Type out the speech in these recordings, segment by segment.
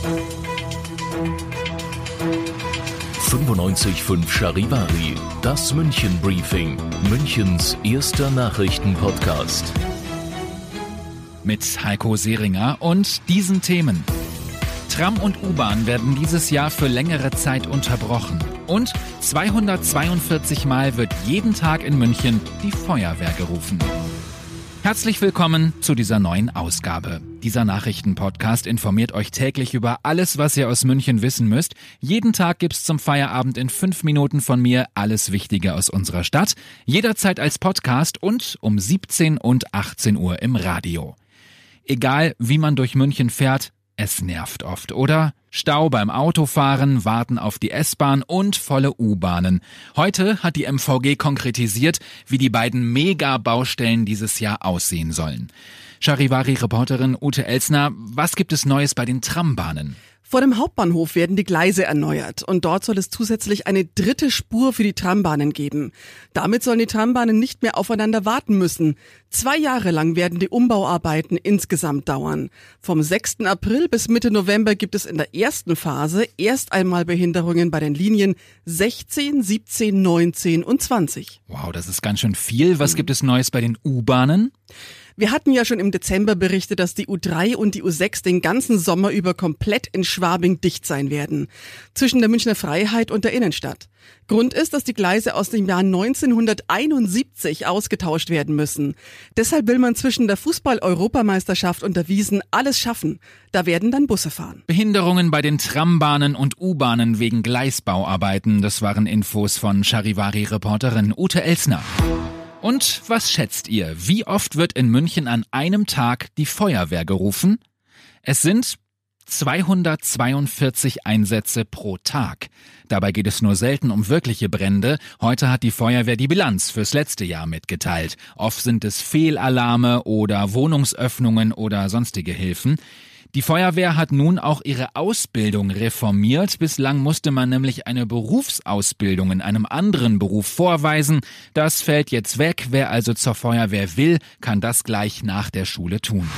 95.5 Charivari, das München Briefing, Münchens erster Nachrichtenpodcast. Mit Heiko Seringer und diesen Themen. Tram und U-Bahn werden dieses Jahr für längere Zeit unterbrochen. Und 242 Mal wird jeden Tag in München die Feuerwehr gerufen. Herzlich willkommen zu dieser neuen Ausgabe. Dieser Nachrichtenpodcast informiert euch täglich über alles, was ihr aus München wissen müsst. Jeden Tag gibt's zum Feierabend in fünf Minuten von mir alles Wichtige aus unserer Stadt. Jederzeit als Podcast und um 17 und 18 Uhr im Radio. Egal, wie man durch München fährt, es nervt oft, oder? Stau beim Autofahren, Warten auf die S-Bahn und volle U-Bahnen. Heute hat die MVG konkretisiert, wie die beiden Mega-Baustellen dieses Jahr aussehen sollen. Charivari-Reporterin Ute Elsner, was gibt es Neues bei den Trambahnen? Vor dem Hauptbahnhof werden die Gleise erneuert und dort soll es zusätzlich eine dritte Spur für die Trambahnen geben. Damit sollen die Trambahnen nicht mehr aufeinander warten müssen. Zwei Jahre lang werden die Umbauarbeiten insgesamt dauern. Vom 6. April bis Mitte November gibt es in der ersten Phase erst einmal Behinderungen bei den Linien 16, 17, 19 und 20. Wow, das ist ganz schön viel. Was gibt es Neues bei den U-Bahnen? Wir hatten ja schon im Dezember berichtet, dass die U3 und die U6 den ganzen Sommer über komplett in Schwabing dicht sein werden. Zwischen der Münchner Freiheit und der Innenstadt. Grund ist, dass die Gleise aus dem Jahr 1971 ausgetauscht werden müssen. Deshalb will man zwischen der Fußball-Europameisterschaft und der Wiesen alles schaffen. Da werden dann Busse fahren. Behinderungen bei den Trambahnen und U-Bahnen wegen Gleisbauarbeiten. Das waren Infos von Charivari-Reporterin Ute Elsner. Und was schätzt ihr? Wie oft wird in München an einem Tag die Feuerwehr gerufen? Es sind 242 Einsätze pro Tag. Dabei geht es nur selten um wirkliche Brände. Heute hat die Feuerwehr die Bilanz fürs letzte Jahr mitgeteilt. Oft sind es Fehlalarme oder Wohnungsöffnungen oder sonstige Hilfen. Die Feuerwehr hat nun auch ihre Ausbildung reformiert. Bislang musste man nämlich eine Berufsausbildung in einem anderen Beruf vorweisen. Das fällt jetzt weg. Wer also zur Feuerwehr will, kann das gleich nach der Schule tun.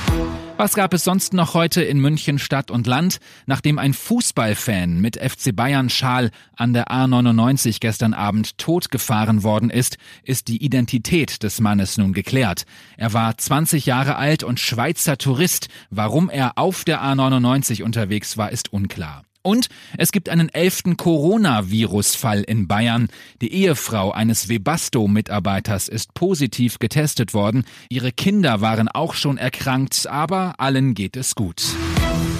Was gab es sonst noch heute in München Stadt und Land? Nachdem ein Fußballfan mit FC Bayern Schal an der A99 gestern Abend totgefahren worden ist, ist die Identität des Mannes nun geklärt. Er war 20 Jahre alt und Schweizer Tourist. Warum er auf der A99 unterwegs war, ist unklar. Und es gibt einen elften Coronavirus-Fall in Bayern. Die Ehefrau eines Webasto-Mitarbeiters ist positiv getestet worden. Ihre Kinder waren auch schon erkrankt, aber allen geht es gut.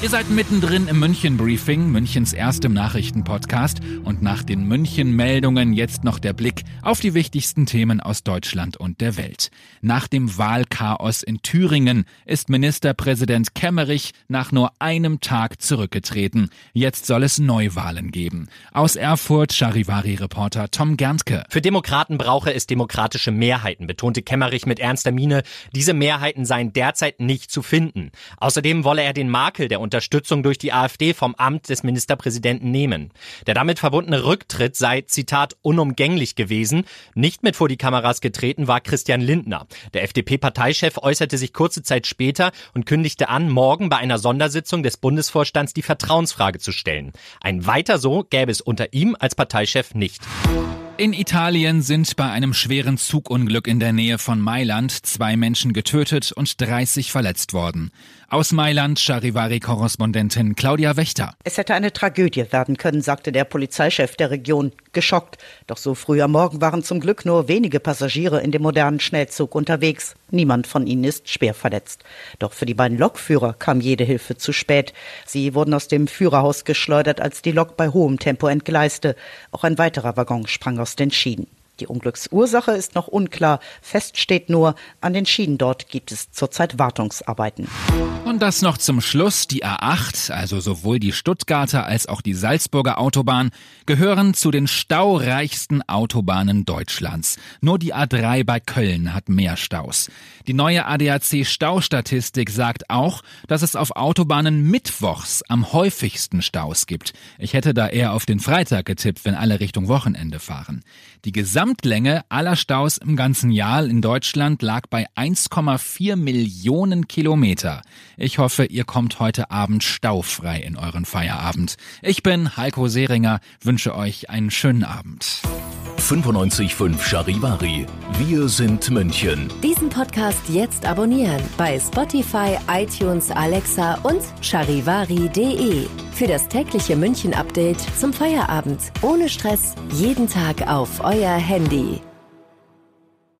Ihr seid mittendrin im München Briefing, Münchens erstem Nachrichtenpodcast und nach den München Meldungen jetzt noch der Blick auf die wichtigsten Themen aus Deutschland und der Welt. Nach dem Wahlchaos in Thüringen ist Ministerpräsident Kemmerich nach nur einem Tag zurückgetreten. Jetzt soll es Neuwahlen geben. Aus Erfurt Charivari Reporter Tom Gerntke. Für Demokraten brauche es demokratische Mehrheiten, betonte Kemmerich mit ernster Miene. Diese Mehrheiten seien derzeit nicht zu finden. Außerdem wolle er den Makel der Unterstützung durch die AfD vom Amt des Ministerpräsidenten nehmen. Der damit verbundene Rücktritt sei, Zitat, unumgänglich gewesen. Nicht mit vor die Kameras getreten war Christian Lindner. Der FDP-Parteichef äußerte sich kurze Zeit später und kündigte an, morgen bei einer Sondersitzung des Bundesvorstands die Vertrauensfrage zu stellen. Ein weiter so gäbe es unter ihm als Parteichef nicht. In Italien sind bei einem schweren Zugunglück in der Nähe von Mailand zwei Menschen getötet und 30 verletzt worden. Aus Mailand Charivari-Korrespondentin Claudia Wächter. Es hätte eine Tragödie werden können, sagte der Polizeichef der Region, geschockt. Doch so früh am Morgen waren zum Glück nur wenige Passagiere in dem modernen Schnellzug unterwegs. Niemand von ihnen ist schwer verletzt. Doch für die beiden Lokführer kam jede Hilfe zu spät. Sie wurden aus dem Führerhaus geschleudert, als die Lok bei hohem Tempo entgleiste. Auch ein weiterer Waggon sprang aus den Schienen. Die Unglücksursache ist noch unklar. Fest steht nur, an den Schienen dort gibt es zurzeit Wartungsarbeiten. Und das noch zum Schluss. Die A8, also sowohl die Stuttgarter als auch die Salzburger Autobahn, gehören zu den staureichsten Autobahnen Deutschlands. Nur die A3 bei Köln hat mehr Staus. Die neue ADAC Staustatistik sagt auch, dass es auf Autobahnen mittwochs am häufigsten Staus gibt. Ich hätte da eher auf den Freitag getippt, wenn alle Richtung Wochenende fahren. Die Gesamtlänge aller Staus im ganzen Jahr in Deutschland lag bei 1,4 Millionen Kilometer. Ich hoffe, ihr kommt heute Abend staufrei in euren Feierabend. Ich bin Heiko Seringer, wünsche euch einen schönen Abend. 95.5 Charivari. Wir sind München. Diesen Podcast jetzt abonnieren bei Spotify, iTunes, Alexa und charivari.de. Für das tägliche München-Update zum Feierabend. Ohne Stress. Jeden Tag auf euer Handy.